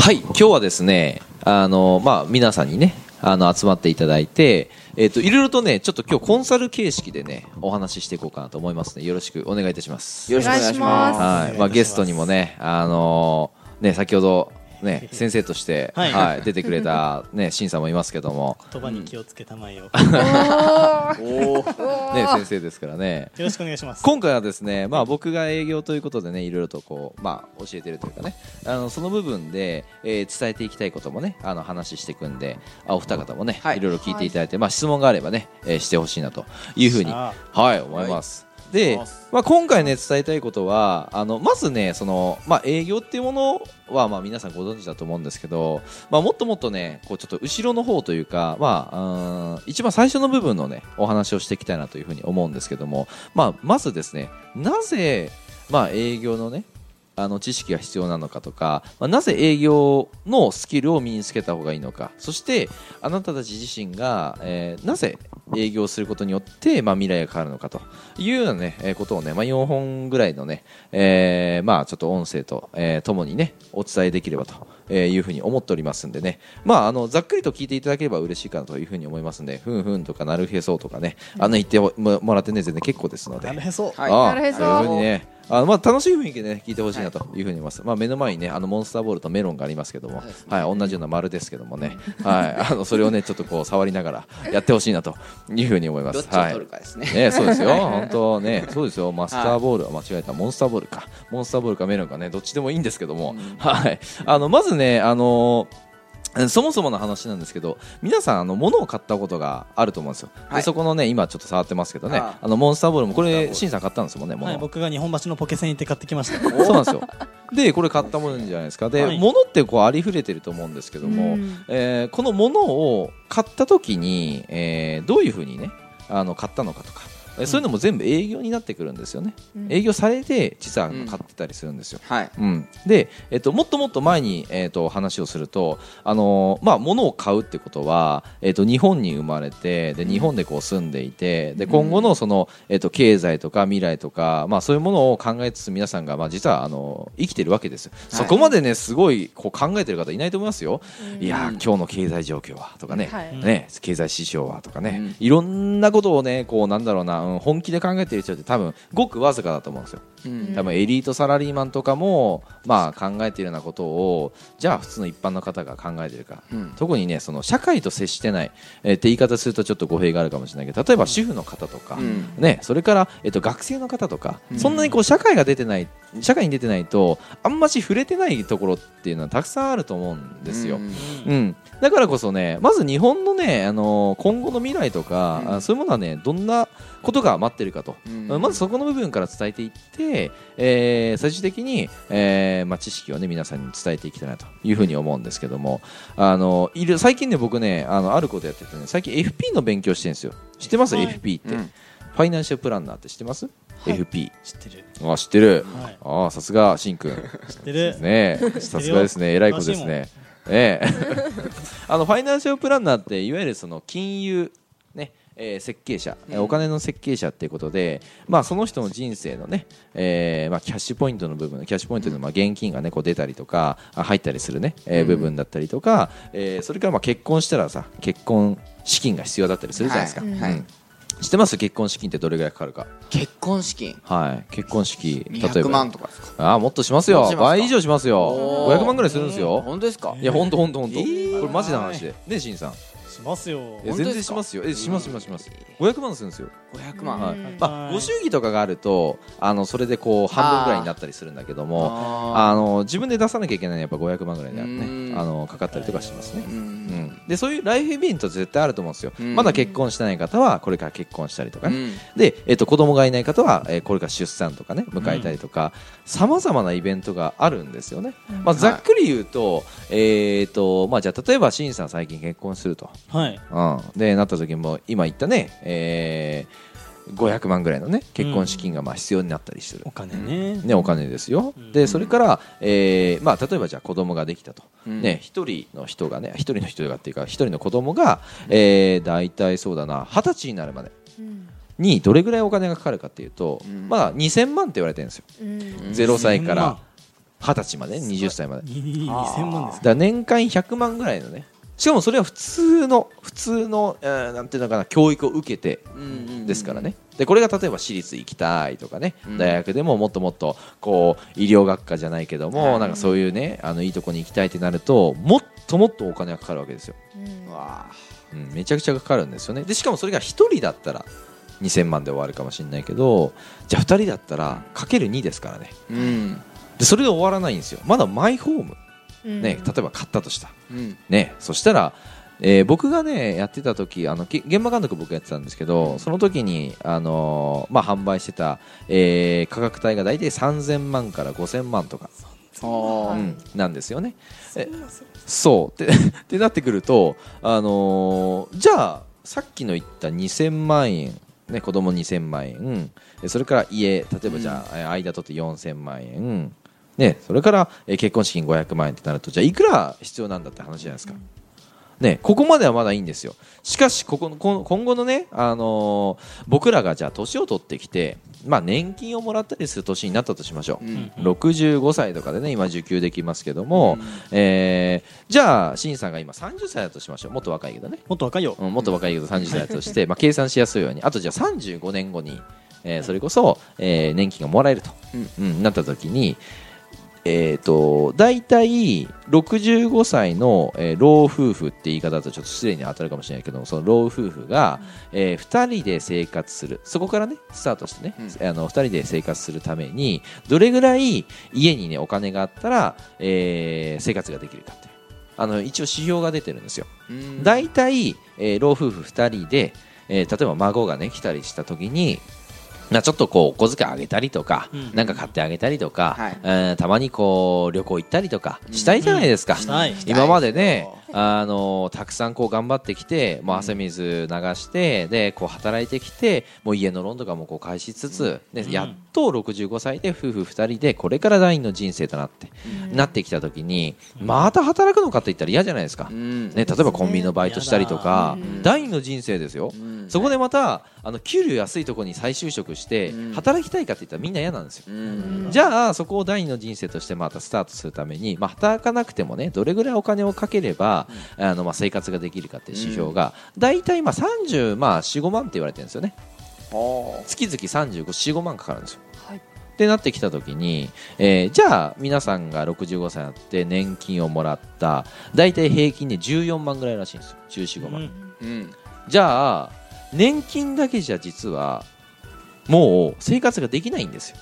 はい今日はですねあのまあ皆さんにねあの集まっていただいてえっ、といろいろとねちょっと今日コンサル形式でねお話ししていこうかなと思いますねよろしくお願いいたしますよろしくお願いします。はいまあゲストにもねあのね先ほどね 先生としてはいはい出てくれたね審査もいますけども言葉に気をつけたまえよ。ね先生ですからねろしくお願いします。今回はですね、まあ、僕が営業ということでねいろいろとこう、まあ、教えてるというかねあのその部分で、えー伝えていきたいこともねあの話していくんであお二方もね、はいい、ろいろ聞いていただいて、まあ、質問があればね、えーしてほしいなというふうに、さはい、思います。で、まあ、今回ね伝えたいことはあのまずねその、まあ、営業っていうものは、まあ、皆さんご存知だと思うんですけど、まあ、もっともっとねこうちょっと後ろの方というか、まあ、うん一番最初の部分のねお話をしていきたいなというふうに思うんですけども、まあ、まずですねなぜ、まあ、営業のねあの知識が必要なのかとか、まあ、なぜ営業のスキルを身につけた方がいいのか。そしてあなたたち自身が、えーなぜ営業することによって、まあ、未来が変わるのかと。いうような、ねえーことをね、まあ、4本ぐらいのね、えーまあ、ちょっと音声と、えーともにねお伝えできればと。えーいうふうに思っておりますんでね、まあ、あのざっくりと聞いていただければ嬉しいかなというふうに思いますんで、ふんふんとかなるへそとかね、あの言ってももらってね、全然結構ですので、なるへそ。はい。ああなるへそ。そういうふうにねあのまあ楽しい雰囲気で、ね、聞いてほしいなというふうに思います、まあ、目の前にねあのモンスターボールとメロンがありますけども、はい、同じような丸ですけどもね、はい、あのそれをねちょっとこう触りながらやってほしいなというふうに思います。どっちを取るかですね。はいね、そうですよ、本当ね、そうですよ、マスターボールは間違えた、モンスターボールか、モンスターボールかメロンかね、どっちでもいいんですけども、はい、あのまずね、あのそもそもの話なんですけど皆さんあの物を買ったことがあると思うんですよ、ではい。そこのね今ちょっと触ってますけどねああ。のモンスターボールもこれモンスターボール。シンさん買ったんですもんねはい、僕が日本橋のポケセン行って買ってきました。そうなんですよ。で、これ買ったものじゃないですか。で、はい。物ってこうありふれてると思うんですけども、うん。えーこの物を買った時に、えーどういうふうにね、あの買ったのかとか、えーそういうのも全部営業になってくるんですよね。うん。営業されて、実は買ってたりするんですよ。はい。うん、で、えっと、もっともっと前に、えっと、話をすると、あのーまあ、物を買うってことは、えっと、日本に生まれてで日本でこう住んでいてで今後のその、えっと、経済とか未来とか、まあ、そういうものを考えつつ皆さんが、まあ、実はあの生きてるわけですよ、そこまでねすごいこう考えてる方いないと思いますよ、いやーうん今日の経済状況はとかね,、はい。ね経済指標はとかね、うん。いろんなことをねこうなんだろうな、うん本気で考えてる人って多分ごくわずかだと思うんですよ。うん。多分エリートサラリーマンとかも、まあ、考えているようなことをじゃあ普通の一般の方が考えているか、うん。特にねその社会と接してない、えーって言い方するとちょっと語弊があるかもしれないけど例えば主婦の方とか、うん。ね、それから、えっと学生の方とか、うん。そんなにこう社会が出てない社会に出てないとあんまし触れてないところっていうのはたくさんあると思うんですよ。うん。うん、だからこそねまず日本のねあの今後の未来とか、そういうものはねどんなことが待ってるかと、うん。まずそこの部分から伝えていって、えー最終的に、えーまあ、知識をね皆さんに伝えていきたいなというふうに思うんですけども。あのいる最近ね僕ねあのあることやっててね最近 FP の勉強してるんですよ。知ってます、はい。FP って、うん。ファイナンシャルプランナーって知ってます、はい。FP 知ってる。あ知ってる、はい。ああさすがしんくん。知ってる。ねえ。さすがですね。偉い子ですね。ええ。あのファイナンシャルプランナーっていわゆるその金融ねえー設計者、えーお金の設計者っていうことで、まあ、その人の人生のね、えーまあ、キャッシュポイントの部分キャッシュポイントのまあ現金が、ね、こう出たりとかあ入ったりする、ねえーうん。部分だったりとか、えーそれからまあ結婚したらさ結婚資金が必要だったりするじゃないですか、はい。うん。知ってます？結婚資金ってどれぐらいかかるか。結婚資金？はい。結婚式例えば。200万とかですか？ああもっとしますよ倍以上しますよ。おー。500万ぐらいするんですよ。本当ですか？いや本当本当本当。えー。これマジな話で。ねしんさんしますよ。いや全然しますよ。えしますしますします。500万するんですよ。500万。はい。うんまあはい。ご祝儀とかがあるとあのそれでこう半分ぐらいになったりするんだけどもああの自分で出さなきゃいけないのはやっぱ500万ぐらいになるうん。ねあのかかったりとかしますね。ーううん。んでそういうライフイベント絶対あると思うんですよ。うん。まだ結婚してない方はこれから結婚したりとかね。うん。で、えっと、子供がいない方は、えーこれから出産とかね迎えたりとかさまざまなイベントがあるんですよね、まあ、ざっくり言うと,、えーとまあ、じゃあ例えばしんさん最近結婚すると、はい。うん、でなった時も今言ったね、えー500万ぐらいのね結婚資金がまあ必要になったりする。お、金ね。ね、お金ですよ、うん。でそれから、えーまあ、例えばじゃあ子供ができたと、うん。ね、一人の人がね一人の人がっていうか一人の子供が、えー、大体そうだな二十歳になるまでうん。にどれぐらいお金がかかるかっていうと、うん。まあ2000万って言われてるんですよ、うん。0歳から二十歳まで。20歳までいい2000万ですだ年間100万ぐらいのねしかもそれは普通の普通の、えーなんていうのかな教育を受けてですからね。でこれが例えば私立行きたいとかね、うん。大学でももっともっとこう医療学科じゃないけども、はい。なんかそういうねあのいいとこに行きたいってなるともっともっとお金がかかるわけですよ、うん。わあうん、めちゃくちゃかかるんですよね。でしかもそれが1人だったら2000万で終わるかもしれないけどじゃあ2人だったらかける2ですからね。うん。でそれで終わらないんですよ。まだマイホーム、うんね、例えば買ったとした。うん。ね、そしたら、えー僕がねやってた時あのげ現場監督僕やってたんですけどその時に、あのーまあ、販売してた、えー価格帯が大体3000万から5000万とか、うんなんですよね。えそう。って ってなってくると、あのーじゃあさっきの言った2000万円。ね、子供2000万円。えそれから家例えばじゃあ、え間取って4000万円、ね、それからえ結婚資金500万円ってなるとじゃあいくら必要なんだって話じゃないですか。ね、ここまではまだいいんですよ。しかしここのこ今後のね、あのー僕らがじゃあ年を取ってきて、まあ、年金をもらったりする年になったとしましょう。うん65歳とかでね今受給できますけども、えーじゃあ新さんが今30歳だとしましょう。もっと若いけどね、もっと若いよ。うんもっと若いけど30歳だとして、まあ、計算しやすいように。あとじゃあ35年後に、えーそれこそ、えー年金がもらえると、うんなった時にえー、と大体65歳の、えー老夫婦って言い方だとちょっと失礼に当たるかもしれないけどその老夫婦が、え2人で生活する。そこからねスタートしてね、あの2人で生活するためにどれぐらい家にねお金があったら、えー生活ができるかって。あの一応指標が出てるんですよ。うん。大体、えー老夫婦2人で、えー例えば孫がね来たりした時になちょっとこうお小遣いあげたりとか、うん。なんか買ってあげたりとか、はい。えーたまにこう旅行行ったりとかしたいじゃないですか、今までねあのたくさんこう頑張ってきてもう汗水流してでこう働いてきてもう家のローンとかもこう返しつつ、でうん。やっと65歳で夫婦2人でこれから第二の人生となって、なってきた時にまた働くのかって言ったら嫌じゃないですか、うん。ね、例えばコンビニのバイトしたりとか、うん。第二の人生ですよ、うんそこでまたあの給料安いところに再就職してうん。働きたいかって言ったらみんな嫌なんですよ。うん。じゃあそこを第二の人生としてまたスタートするために、まあ、働かなくてもねどれぐらいお金をかければ、あのまあ生活ができるかっていう指標が、大体まあ30、まあ、45万って言われてるんですよね。あ月々3545万かかるんですよ。はい。ってなってきた時に、えーじゃあ皆さんが65歳になって年金をもらった大体平均で14万ぐらいらしいんですよ。1415万、うん。うん。じゃあ年金だけじゃ実はもう生活ができないんですよ、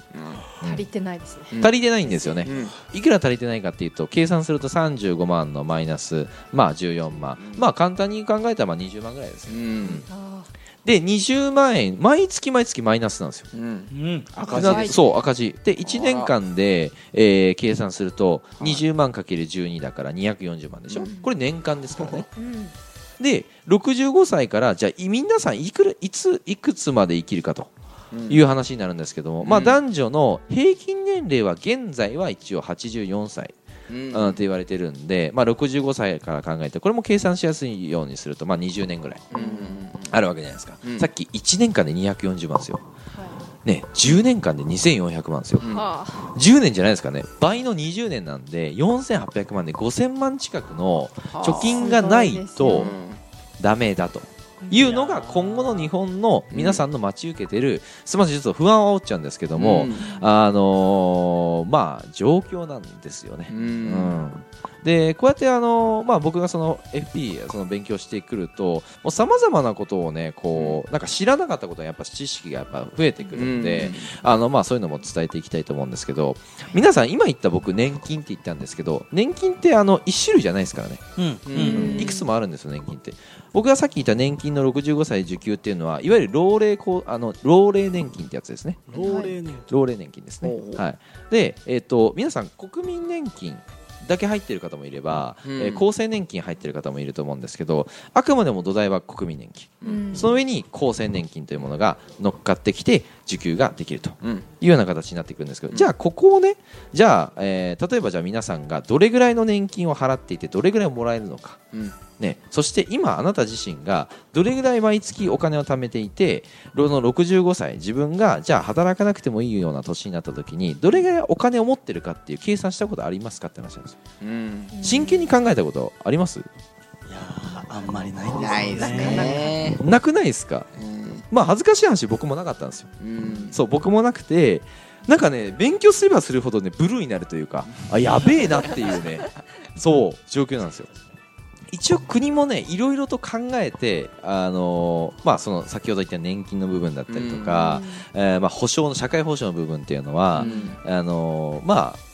うん。足りてないですね。うん。足りてないんですよね、うん。いくら足りてないかっていうと計算すると35万のマイナスまあ14万、うん。まあ簡単に考えたらまあ20万ぐらいですよ。うん。あで20万円毎月毎月マイナスなんですよ。うん。うん。赤なはいそう赤字。で1年間で、えー計算するとはい。20万かける12だから240万でしょ、うん。これ年間ですからね。ーうんで65歳からじゃあい皆さんいくらいついくつまで生きるかとうん。いう話になるんですけども、まあ、うん。男女の平均年齢は現在は一応84歳、うん。うん、って言われてるんで、まあ、65歳から考えてこれも計算しやすいようにすると、まあ、20年ぐらいうん。あるわけじゃないですか、うん。さっき1年間で240万ですよ、はね、10年間で2400万ですよ。うん。いは10年じゃないですかね。倍の20年なんで4800万で5000万近くのあ。貯金がないといですね。ダメだと。いうのが今後の日本の皆さんの待ち受けてるすみませんちょっと不安を煽っちゃうんですけども、うん。あのーまあ状況なんですよね。う。うんんでこうやって、あのーまあ、僕がその FP その勉強してくるとさまざまなことをねこうなんか知らなかったことがやっぱ知識がやっぱ増えてくるんで、あのまあ、そういうのも伝えていきたいと思うんですけど皆さん今言った僕年金って言ったんですけど年金ってあの1種類じゃないですからね、うん。ううん。んいくつもあるんですよ年金って。僕がさっき言った年金の65歳受給っていうのはいわゆる老齢こうあの老齢年金ってやつですね。老齢年老齢年金ですね。はい。で、えっと皆さん国民年金だけ入ってる方もいれば、うん。えー厚生年金入ってる方もいると思うんですけどあくまでも土台は国民年金。うん。その上に厚生年金というものが乗っかってきて受給ができるとうん。いうような形になっていくんですけど、うん。じゃあここをねじゃあ、えー例えばじゃあ皆さんがどれぐらいの年金を払っていてどれぐらいもらえるのか。うんね、そして今あなた自身がどれぐらい毎月お金を貯めていてその65歳自分がじゃあ働かなくてもいいような年になった時にどれぐらいお金を持ってるかっていう計算したことありますかって話なんですよ。うん。真剣に考えたことあります？いやーあんまりないんですよないですね。なくないですか？うん。まあ恥ずかしい話僕もなかったんですよ。うん。そう僕もなくてなんかね勉強すればするほどねブルーになるというかあやべえなっていうねそう状況なんですよ一応国もねいろいろと考えてあのーまあその先ほど言った年金の部分だったりとか、えーまあ保障の社会保障の部分っていうのは、うん。あのーまあ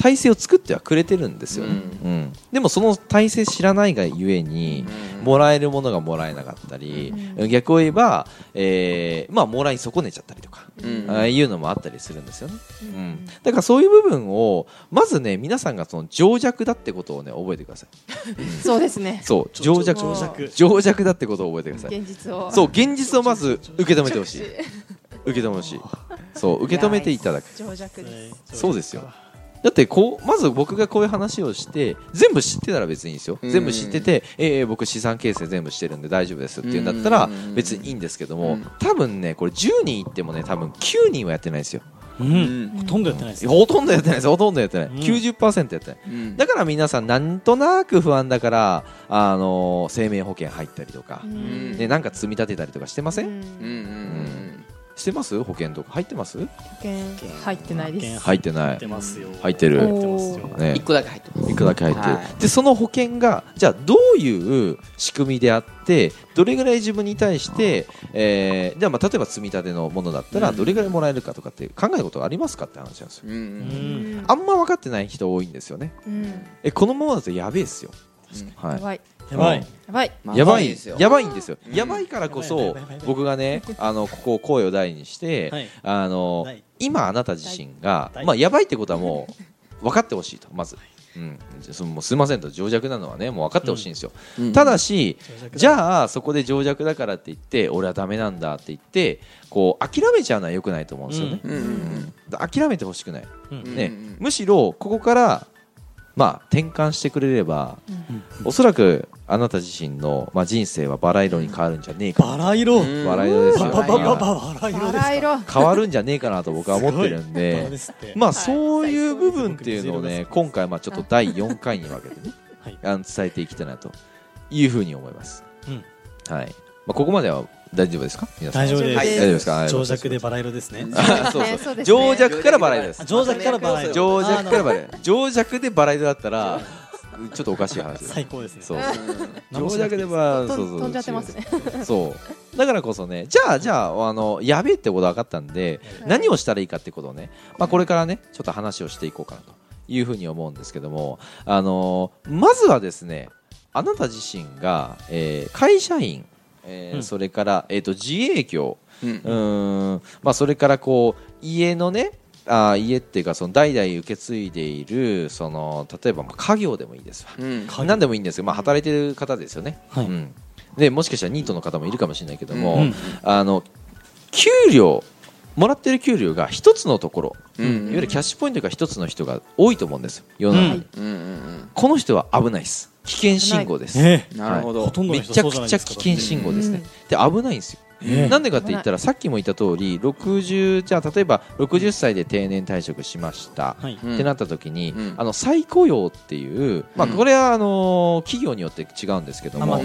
体制を作ってはくれてるんですよね、ううん。でもその体制知らないがゆえに、もらえるものがもらえなかったり、逆を言えば、えーまあ、もらい損ねちゃったりとか、うん。ああいうのもあったりするんですよね、うん、だからそういう部分をまずね皆さんがその情弱だってことをね覚えてください。そうですね。そう。情弱。情弱。だってことを覚えてください。現実を。そう現実をまず受け止めてほしい。受け止めてほしい。そう受け止めていただく。情弱です。そうですよだってこうまず僕がこういう話をして全部知ってたら別にいいんですよ、うん。全部知ってて、えー僕資産形成全部してるんで大丈夫ですっていうんだったらうん。別にいいんですけども、うん。多分ねこれ10人いってもね多分9人はやってないんですよ。うん。ほとんどやってないです。よほとんどやってないです。ほとんどやってない、うん。90%やってない。うん。だから皆さんなんとなく不安だから、あのー生命保険入ったりとか、ん。ね、なんか積み立てたりとかしてません、うん。うんしてます？保険とか。入ってます？保険。入ってないです。入ってない。入ってますよ。入ってる。入ってますよ。ね。一個だけ入ってます。いくらだけ入ってる、はい。でその保険がじゃあどういう仕組みであってどれぐらい自分に対して、えーじゃあまあ例えば積み立てのものだったらうん。どれぐらいもらえるかとかって考えたことありますかって話なんですよ。うん。ううんんあんま分かってない人多いんですよね。うん。えこのままだとやべえっすよ、はいやばい。やばい。やばい。まあやばいですよ。やばいんですよ、うん。やばいからこそ僕がね あのここを声を大にして、はい。あの大今あなた自身が、大まあ、やばいってことはもう分かってほしいと。まず、うん、そのもうすいませんと。情弱なのはねもう分かってほしいんですよ、うん。ただしじあゃあそこで情弱だからって言って俺はダメなんだって言ってこう諦めちゃうのは良くないと思うんですよね、うん。うん。諦めてほしくない、うん。ね。うん。むしろここからまあ転換してくれればうん。おそらくあなた自身の、まあ、人生はバラ色に変わるんじゃねえか。バラ色。うん。バラ色ですよ。ババババババラ色変わるんじゃねえかなと僕は思ってるんでまあいそういう部分っていうのをね今回まあちょっと第4回に分けてねはいあの伝えていきたいなというふうに思います、うんはいまあ、ここまでは大丈夫ですか？大丈夫です。はい。大丈夫ですか？情弱でバラ色ですね。あそうねそう。そうですね。情弱からバラ色です。あ情弱からバラ色。情弱からバあラ色情弱でバラ色だったらちょっとおかしい話です最高ですね。そう。情弱でバラそうそう。飛んじゃってますね。そう。だからこそねじゃあじゃああのやべえってこと分かったんではい。何をしたらいいかってことをね、まあ、これからねちょっと話をしていこうかなというふうに思うんですけどもあのまずはですねあなた自身が、えー会社員、えーうん。それから、えー、と自営業。うん。うーん、まあ、それからこう家のねあー家っていうかその代々受け継いでいるその例えばまあ家業でもいいですわ。うん。何でもいいんですけど、まあ、働いてる方ですよね、はい。うん、でもしかしたらニートの方もいるかもしれないけども、うん。あの給料もらってる給料が一つのところ、うん。いわゆるキャッシュポイントが一つの人が多いと思うんですよ。世の中に、うん。うん。うん。この人は危ないです危険信号です、なるほど。ほとんどめちゃくちゃ危険信号ですね、うんで危ないんですよ、えなんでかって言ったらさっきも言った通り60じゃあ例えば60歳で定年退職しました、ってなった時に、うん。あの再雇用っていう、まあ、うん。これはあのー企業によって違うんですけども、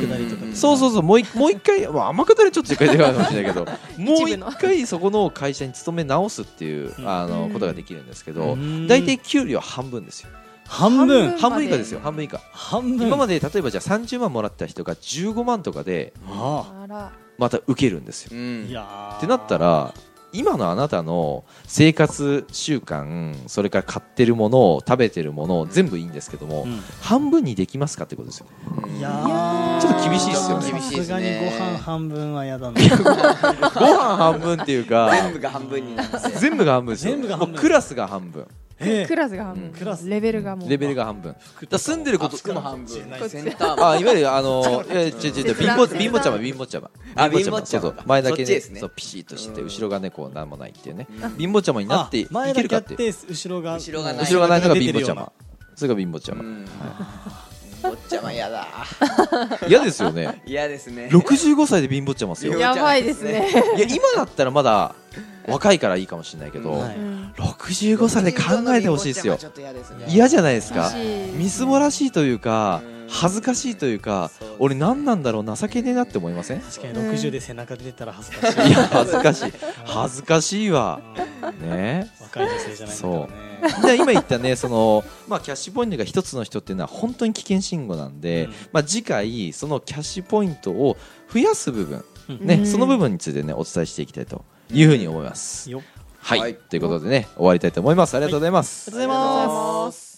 そうそうそう。もう一もう一回、まあ、天下りちょっと違うかもしれないけど もう一回そこの会社に勤め直すっていう、うん。あのうんことができるんですけどうん。大体給料半分ですよ半分。半半分以下ですよ。半分以下。半分。今まで例えばじゃあ30万もらった人が15万とかでああら。また受けるんですよ。うあん。いやー。ってなったら今のあなたの生活習慣それから買ってるもの食べてるもの全部いいんですけども、うん。半分にできますかってことですようんいやー。ちょっと厳しいっすよね。さすがにご飯半分は嫌だな。ご飯半分っていうか 全部が半分になって全部が半分ですよ。全部が半分。もうクラスが半分。えクラスが半うん分クラス。レベルがもう。レベルが半分。だ住んでること服も半分。センターも。あいわゆるあのいやいや違う違う違う貧乏貧乏茶碗貧乏茶碗あ貧貧乏茶碗そうそう。前だけねそうピシッとしてうん。後ろがねこうなんもないっていうね。うん。貧乏茶碗になってい前けるかっていう。だけあって後ろが後ろがない。後ろがないのが貧乏茶出てるような。碗それが貧乏茶碗うん。貧乏ちゃま嫌だ。嫌ですよね。嫌ですね。65歳で貧乏っちゃいますよいややばいですね。今だったらまだ若いからいいかもしれないけど、うんはい。うん65歳で考えてほしいですよ。嫌ね。嫌じゃないですか。みすぼらしいというかうん恥ずかしいというか俺何なんだろう情けねえなって思いません？い確かに60で背中出てたら恥ずかしい。や恥ずかしい。恥ずかしいわ。うんね。若い女性じゃないんだからね。で今言ったねその、まあ、キャッシュポイントが一つの人っていうのは本当に危険信号なんで、うん。まあ、次回そのキャッシュポイントを増やす部分、うんねうん。その部分についてねお伝えしていきたいというふうに思います。よはい、はい。ということでね終わりたいと思います。ありがとうございます。ありがとうございますす